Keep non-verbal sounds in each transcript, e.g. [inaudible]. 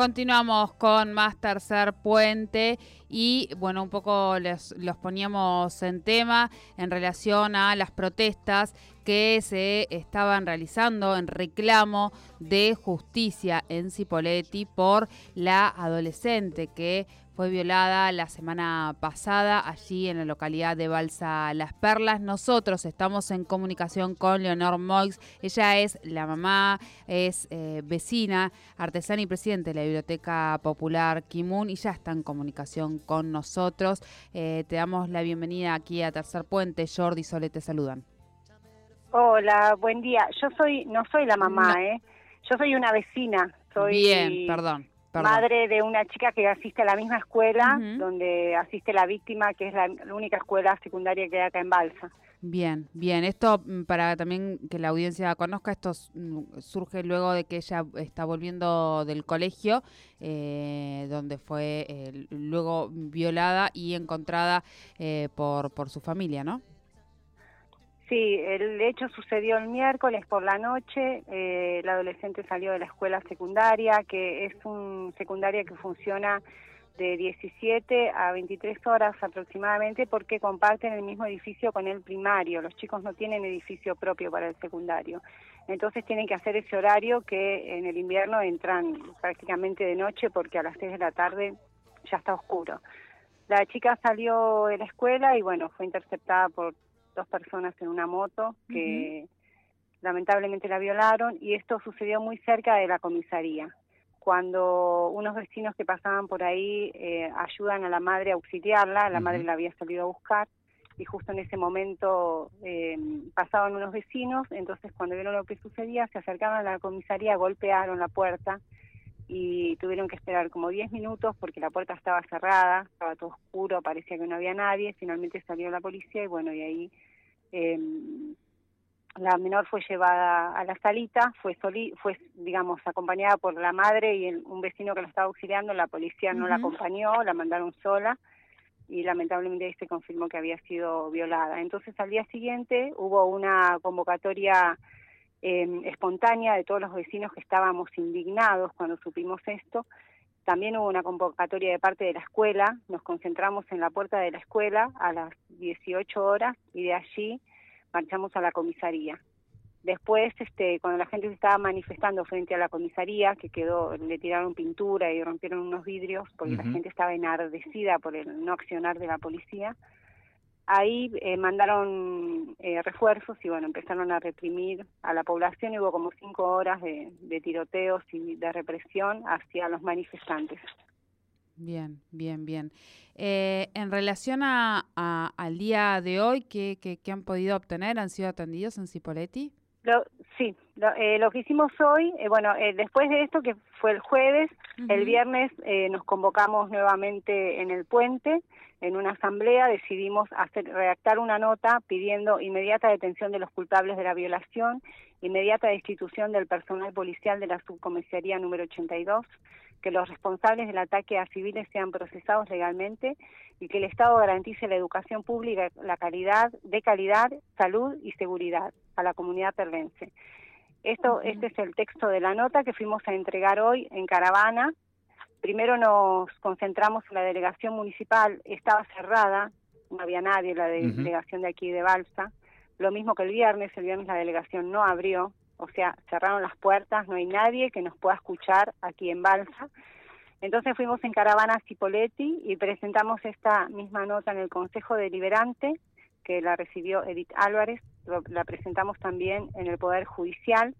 Continuamos con más tercer puente y bueno, un poco los poníamos en tema en relación a las protestas que se estaban realizando en reclamo de justicia en Cipolletti por la adolescente que fue violada la semana pasada allí en la localidad de Balsa Las Perlas. Nosotros estamos en comunicación con Leonor Moix. Ella es la mamá, es eh, vecina, artesana y presidente de la Biblioteca Popular Kimun y ya está en comunicación con nosotros. Eh, te damos la bienvenida aquí a Tercer Puente. Jordi y Sole te saludan. Hola, buen día. Yo soy, no soy la mamá, ¿eh? Yo soy una vecina. Soy Bien, perdón. Madre de una chica que asiste a la misma escuela donde asiste la víctima, que es la, única escuela secundaria que hay acá en Balsa. Bien, bien. Esto mm, para también que la audiencia conozca, esto mm, surge luego de que ella está volviendo del colegio, eh, donde fue eh, luego violada y encontrada eh, por, por su familia, ¿no? Sí, el hecho sucedió el miércoles por la noche. Eh, el adolescente salió de la escuela secundaria, que es un secundaria que funciona de 17 a 23 horas aproximadamente porque comparten el mismo edificio con el primario. Los chicos no tienen edificio propio para el secundario. Entonces tienen que hacer ese horario que en el invierno entran prácticamente de noche porque a las 6 de la tarde ya está oscuro. La chica salió de la escuela y bueno, fue interceptada por dos personas en una moto que lamentablemente la violaron y esto sucedió muy cerca de la comisaría. Cuando unos vecinos que pasaban por ahí eh, ayudan a la madre a auxiliarla, la madre la había salido a buscar y justo en ese momento eh, pasaban unos vecinos, entonces cuando vieron lo que sucedía se acercaron a la comisaría, golpearon la puerta y tuvieron que esperar como 10 minutos porque la puerta estaba cerrada, estaba todo oscuro, parecía que no había nadie, finalmente salió la policía y bueno, y ahí eh, la menor fue llevada a la salita, fue soli, fue digamos acompañada por la madre y un vecino que la estaba auxiliando, la policía no la acompañó, la mandaron sola y lamentablemente ahí se confirmó que había sido violada. Entonces al día siguiente hubo una convocatoria eh, espontánea de todos los vecinos que estábamos indignados cuando supimos esto. También hubo una convocatoria de parte de la escuela, nos concentramos en la puerta de la escuela a las 18 horas y de allí marchamos a la comisaría. Después, este, cuando la gente se estaba manifestando frente a la comisaría, que quedó, le tiraron pintura y rompieron unos vidrios porque la gente estaba enardecida por el no accionar de la policía, ahí eh, mandaron eh, refuerzos y bueno, empezaron a reprimir a la población y hubo como cinco horas de, tiroteos y de represión hacia los manifestantes. Bien, bien, bien. Eh, en relación a, al día de hoy, ¿qué, ¿qué, han podido obtener? ¿Han sido atendidos en Cipoletti? Lo, sí, lo, que hicimos hoy, bueno, después de esto que fue el jueves, el viernes nos convocamos nuevamente en el puente en una asamblea decidimos hacer, redactar una nota pidiendo inmediata detención de los culpables de la violación, inmediata destitución del personal policial de la subcomisaría número 82, que los responsables del ataque a civiles sean procesados legalmente y que el Estado garantice la educación pública, la calidad de calidad, salud y seguridad a la comunidad perdense. Esto, este es el texto de la nota que fuimos a entregar hoy en caravana. Primero nos concentramos en la delegación municipal, estaba cerrada, no había nadie, la delegación de aquí de Balsa. Lo mismo que el viernes, el viernes la delegación no abrió, o sea, cerraron las puertas, no hay nadie que nos pueda escuchar aquí en Balsa. Entonces fuimos en caravana a Cipoletti y presentamos esta misma nota en el Consejo Deliberante, que la recibió Edith Álvarez, la presentamos también en el Poder Judicial,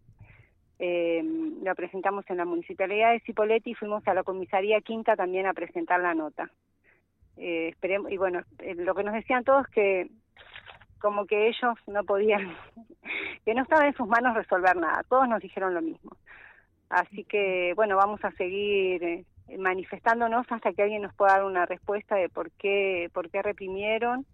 eh, lo presentamos en la municipalidad de Cipolletti y fuimos a la comisaría Quinta también a presentar la nota. Eh, esperemos, y bueno, eh, lo que nos decían todos que como que ellos no podían, [laughs] que no estaba en sus manos resolver nada, todos nos dijeron lo mismo. Así que bueno, vamos a seguir eh, manifestándonos hasta que alguien nos pueda dar una respuesta de por qué, por qué reprimieron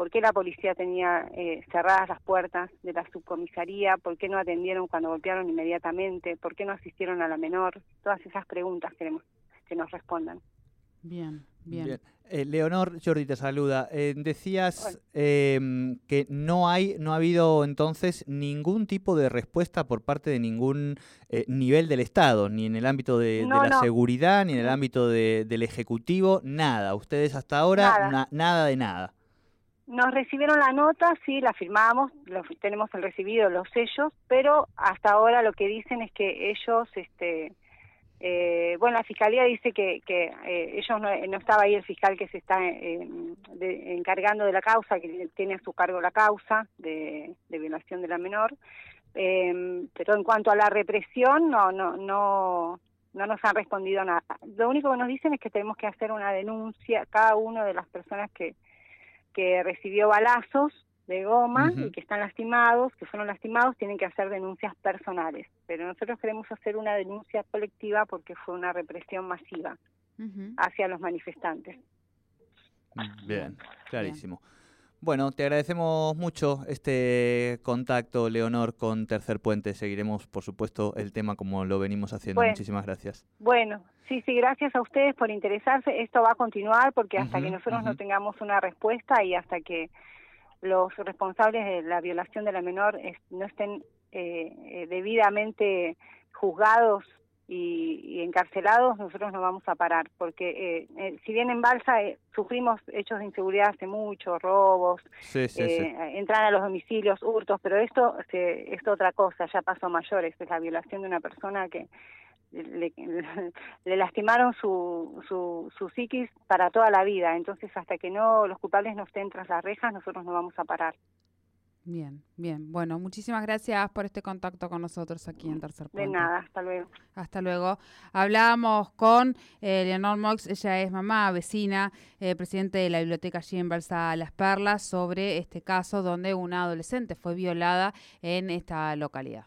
por qué la policía tenía eh, cerradas las puertas de la subcomisaría, por qué no atendieron cuando golpearon inmediatamente, por qué no asistieron a la menor, todas esas preguntas queremos que nos respondan. Bien, bien. Eh, Leonor, Jordi te saluda. Eh, decías em, que no hay, no ha habido entonces ningún tipo de respuesta por parte de ningún nivel del Estado, ni en el ámbito de, la seguridad, ni en el ámbito del Ejecutivo, nada. Ustedes hasta ahora nada de nada. Nos recibieron la nota, sí, la firmamos, tenemos el recibido, los sellos, pero hasta ahora lo que dicen es que ellos, este, eh, bueno, la fiscalía dice que, que eh, ellos no, estaba ahí el fiscal que se está eh, encargando de la causa, que tiene a su cargo la causa de, violación de la menor, pero en cuanto a la represión, no, no, no, no nos han respondido nada. Lo único que nos dicen es que tenemos que hacer una denuncia, cada uno de las personas que que recibió balazos de goma y que están lastimados, que fueron lastimados, tienen que hacer denuncias personales. Pero nosotros queremos hacer una denuncia colectiva porque fue una represión masiva hacia los manifestantes. Bien, clarísimo. Bueno, te agradecemos mucho este contacto, Leonor, con Tercer Puente. Seguiremos, por supuesto, el tema como lo venimos haciendo. Muchísimas gracias. Bueno, sí, sí, gracias a ustedes por interesarse. Esto va a continuar porque hasta que nosotros no tengamos una respuesta y hasta que los responsables de la violación de la menor no estén eh, eh, debidamente juzgados y, encarcelados, nosotros no vamos a parar, porque eh, eh, si bien en Balsa eh, sufrimos hechos de inseguridad hace mucho, robos, entrar a los domicilios, hurtos, pero esto es otra cosa, ya pasó a mayores, es la violación de una persona que le, [laughs] le lastimaron su, su, su psiquis para toda la vida, entonces hasta que no los culpables no estén tras las rejas, nosotros no vamos a parar. Bien, bien. Bueno, muchísimas gracias por este contacto con nosotros aquí en Tercer Puente. De nada, hasta luego. Hasta luego. Hablábamos con eh, Leonor Mox, ella es mamá, vecina, eh, presidente de la biblioteca allí en Balsa Las Perlas, sobre este caso donde una adolescente fue violada en esta localidad.